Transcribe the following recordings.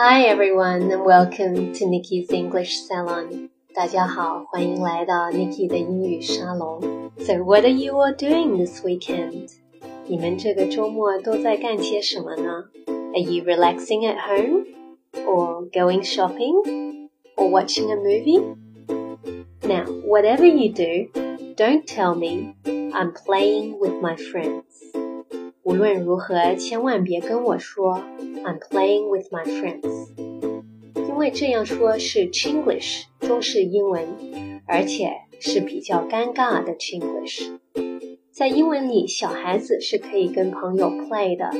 Hi everyone and welcome to Nikki's English Salon. 大家好，欢迎来到 Nikki 的英语沙龙。So what are you all doing this weekend? 你们这个周末都在干些什么呢？Are you relaxing at home? Or going shopping? Or watching a movie? Now, whatever you do, don't tell me I'm playing with my friends. 无论如何，千万别跟我说 I'm playing with my friends，因为这样说是 Chinglish 中式英文，而且是比较尴尬的 Chinglish。在英文里，小孩子是可以跟朋友 play 的，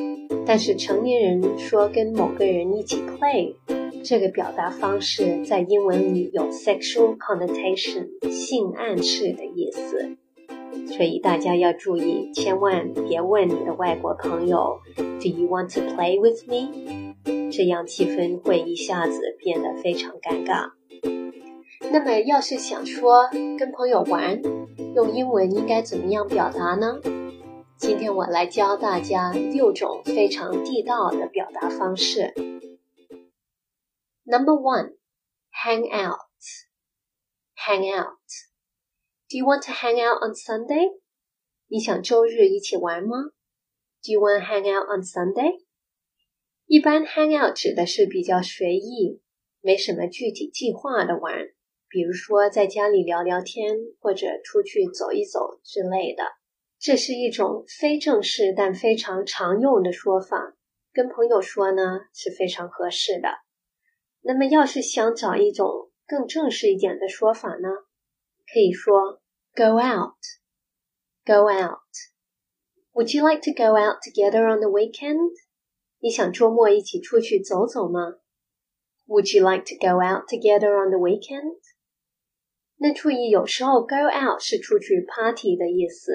但是成年人说跟某个人一起 play，这个表达方式在英文里有 sexual connotation 性暗示的意思。所以大家要注意，千万别问你的外国朋友 "Do you want to play with me？" 这样气氛会一下子变得非常尴尬。那么，要是想说跟朋友玩，用英文应该怎么样表达呢？今天我来教大家六种非常地道的表达方式。Number one, hang out，hang out Do you want to hang out on Sunday? 你想周日一起玩吗？Do you want hang out on Sunday? 一般 hang out 指的是比较随意，没什么具体计划的玩，比如说在家里聊聊天，或者出去走一走之类的。这是一种非正式但非常常用的说法，跟朋友说呢是非常合适的。那么要是想找一种更正式一点的说法呢，可以说。Go out. Go out. Would you like to go out together on the weekend? 你想周末一起出去走走吗？Would you like to go out together on the weekend? 那注意，有时候 go out 是出去 party 的意思，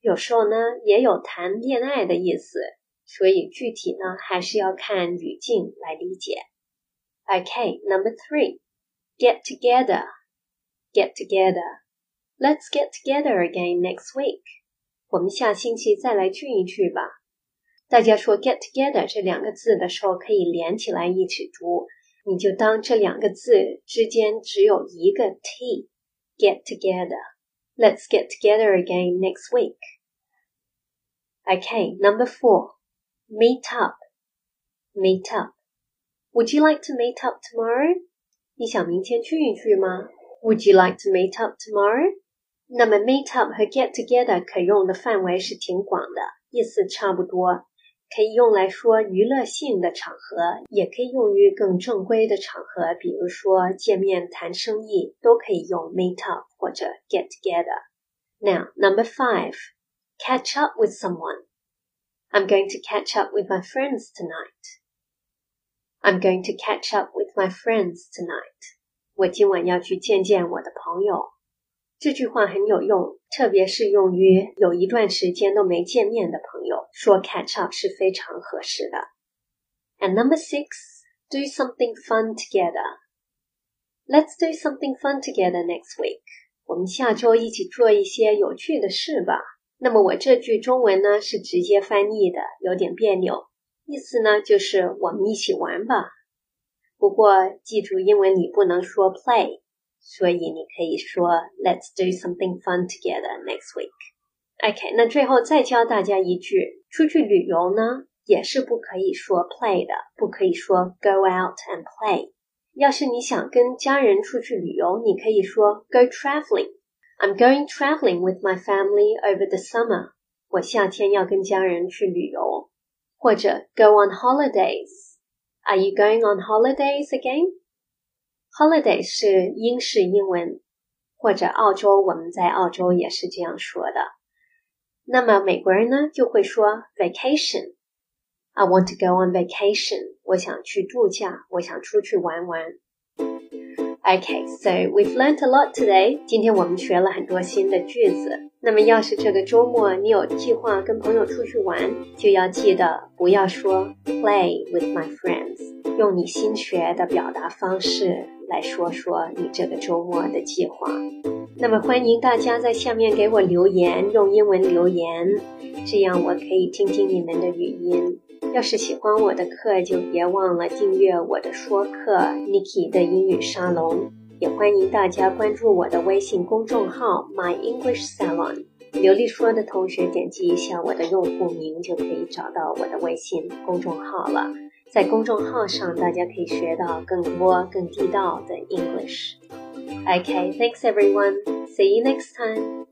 有时候呢也有谈恋爱的意思，所以具体呢还是要看语境来理解。Okay, number three, get together. Get together. Let's get together again next week. 我们下星期再来聚一聚吧。大家说 get together 这两个字的时候，可以连起来一起读，你就当这两个字之间只有一个 t。Get together. Let's get together again next week. Okay, number four. Meet up. Meet up. Would you like to meet up tomorrow? 你想明天聚一聚吗？Would you like to meet up tomorrow? 那么 meet up 和 get together 可用的范围是挺广的，意思差不多，可以用来说娱乐性的场合，也可以用于更正规的场合，比如说见面谈生意，都可以用 meet up 或者 get together。Now number five, catch up with someone. I'm going to catch up with my friends tonight. I'm going to catch up with my friends tonight. 我今晚要去见见我的朋友。 这句话很有用，特别是用于有一段时间都没见面的朋友，说 catch up 是非常合适的。And number six, do something fun together. Let's do something fun together next week. 我们下周一起做一些有趣的事吧。那么我这句中文呢是直接翻译的，有点别扭，意思呢就是我们一起玩吧。不过记住，英文里不能说 play。所以你可以说 Let's do something fun together next week. OK，那最后再教大家一句，出去旅游呢也是不可以说 play 的，不可以说 go out and play。要是你想跟家人出去旅游，你可以说 go traveling. I'm going traveling with my family over the summer. 我夏天要跟家人去旅游，或者 go on holidays. Are you going on holidays again? Holiday 是英式英文，或者澳洲我们在澳洲也是这样说的。那么美国人呢就会说 vacation。I want to go on vacation。我想去度假，我想出去玩玩。Okay, so we've learned a lot today. 今天我们学了很多新的句子。那么要是这个周末你有计划跟朋友出去玩，就要记得不要说 play with my friends，用你新学的表达方式。 来说说你这个周末的计划。那么欢迎大家在下面给我留言，用英文留言，这样我可以听听你们的语音。要是喜欢我的课，就别忘了订阅我的说课 Niki 的英语沙龙。也欢迎大家关注我的微信公众号 My English Salon。流利说的同学点击一下我的用户名，就可以找到我的微信公众号了。在公众号上，大家可以学到更多更地道的 English。Okay, thanks everyone. See you next time.